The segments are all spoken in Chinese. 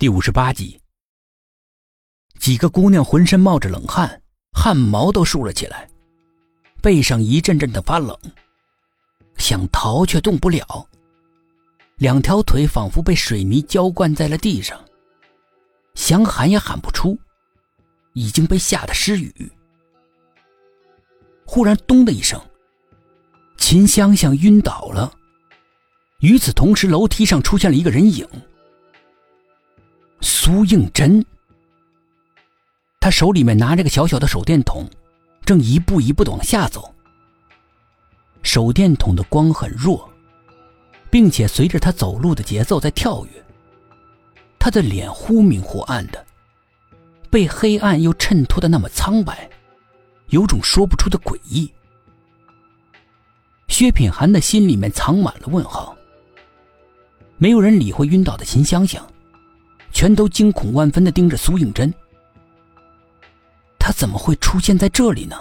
第五十八集，几个姑娘浑身冒着冷汗，汗毛都竖了起来，背上一阵阵的发冷，想逃却动不了，两条腿仿佛被水泥浇灌在了地上，想喊也喊不出，已经被吓得失语。忽然，咚的一声，秦香香晕倒了。与此同时，楼梯上出现了一个人影。苏应真，他手里面拿着个小小的手电筒，正一步一步的往下走。手电筒的光很弱，并且随着他走路的节奏在跳跃。他的脸忽明忽暗的，被黑暗又衬托的那么苍白，有种说不出的诡异。薛品涵的心里面藏满了问号。没有人理会晕倒的秦香香。全都惊恐万分的盯着苏应真，他怎么会出现在这里呢？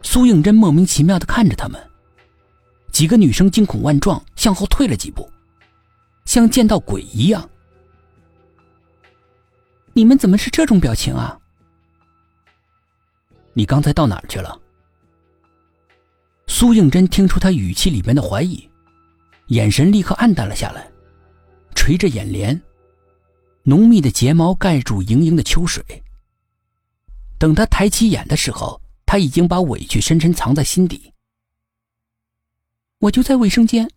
苏应真莫名其妙的看着他们，几个女生惊恐万状，向后退了几步，像见到鬼一样。你们怎么是这种表情啊？你刚才到哪儿去了？苏应真听出他语气里面的怀疑，眼神立刻暗淡了下来。垂着眼帘，浓密的睫毛盖住盈盈的秋水。等他抬起眼的时候，他已经把委屈深深藏在心底。我就在卫生间。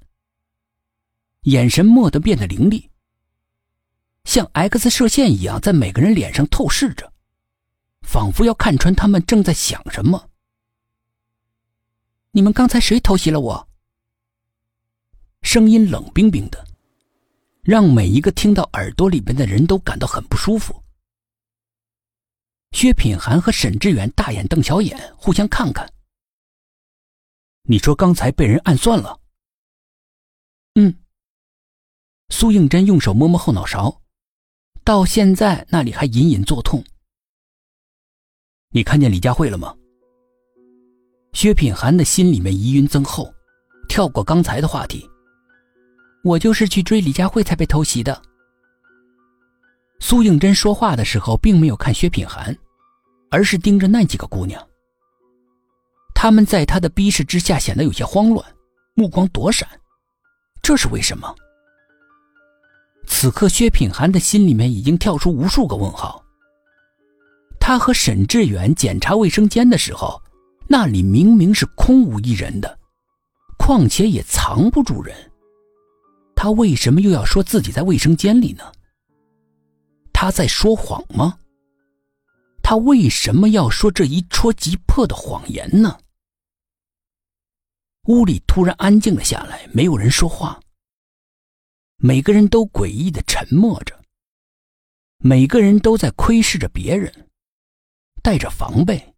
眼神蓦地变得凌厉，像 X 射线一样在每个人脸上透视着，仿佛要看穿他们正在想什么。你们刚才谁偷袭了我？声音冷冰冰的。让每一个听到耳朵里边的人都感到很不舒服。薛品涵和沈志远大眼瞪小眼，互相看看。你说刚才被人暗算了？嗯。苏应真用手摸摸后脑勺，到现在那里还隐隐作痛。你看见李佳慧了吗？薛品涵的心里面疑云增厚，跳过刚才的话题。我就是去追李佳慧才被偷袭的。苏应真说话的时候，并没有看薛品涵，而是盯着那几个姑娘。他们在他的逼视之下显得有些慌乱，目光躲闪，这是为什么？此刻薛品涵的心里面已经跳出无数个问号。他和沈志远检查卫生间的时候，那里明明是空无一人的，况且也藏不住人。他为什么又要说自己在卫生间里呢？他在说谎吗？他为什么要说这一戳即破的谎言呢？屋里突然安静了下来，没有人说话。每个人都诡异的沉默着，每个人都在窥视着别人，带着防备，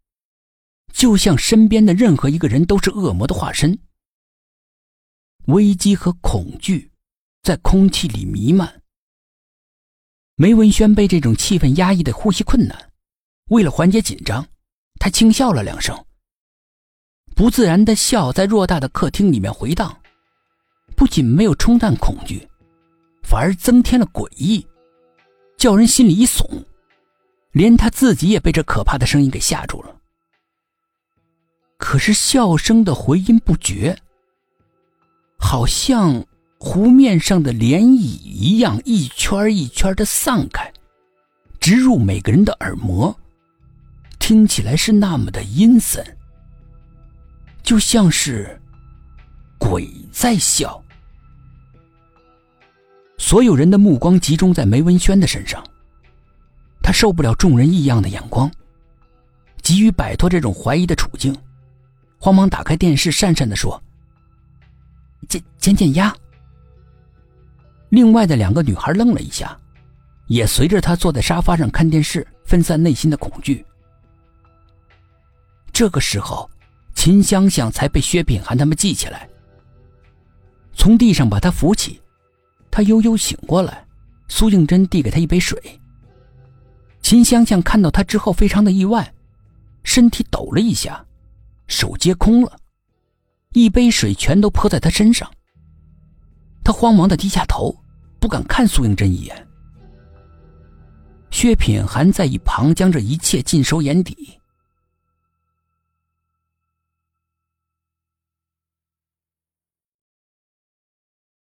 就像身边的任何一个人都是恶魔的化身。危机和恐惧。在空气里弥漫。梅文轩被这种气氛压抑的呼吸困难，为了缓解紧张，他轻笑了两声。不自然的笑在偌大的客厅里面回荡，不仅没有冲淡恐惧，反而增添了诡异，叫人心里一耸，连他自己也被这可怕的声音给吓住了。可是笑声的回音不绝，好像……湖面上的涟漪一样，一圈一圈的散开，直入每个人的耳膜，听起来是那么的阴森，就像是鬼在笑。所有人的目光集中在梅文轩的身上，他受不了众人异样的眼光，急于摆脱这种怀疑的处境，慌忙打开电视，讪讪的说：“减减减压。”另外的两个女孩愣了一下，也随着他坐在沙发上看电视，分散内心的恐惧。这个时候，秦香香才被薛品涵他们记起来，从地上把她扶起，她悠悠醒过来。苏静真递给她一杯水。秦香香看到他之后，非常的意外，身体抖了一下，手接空了，一杯水全都泼在他身上。他慌忙的低下头。不敢看苏应真一眼。薛品涵在一旁将这一切尽收眼底。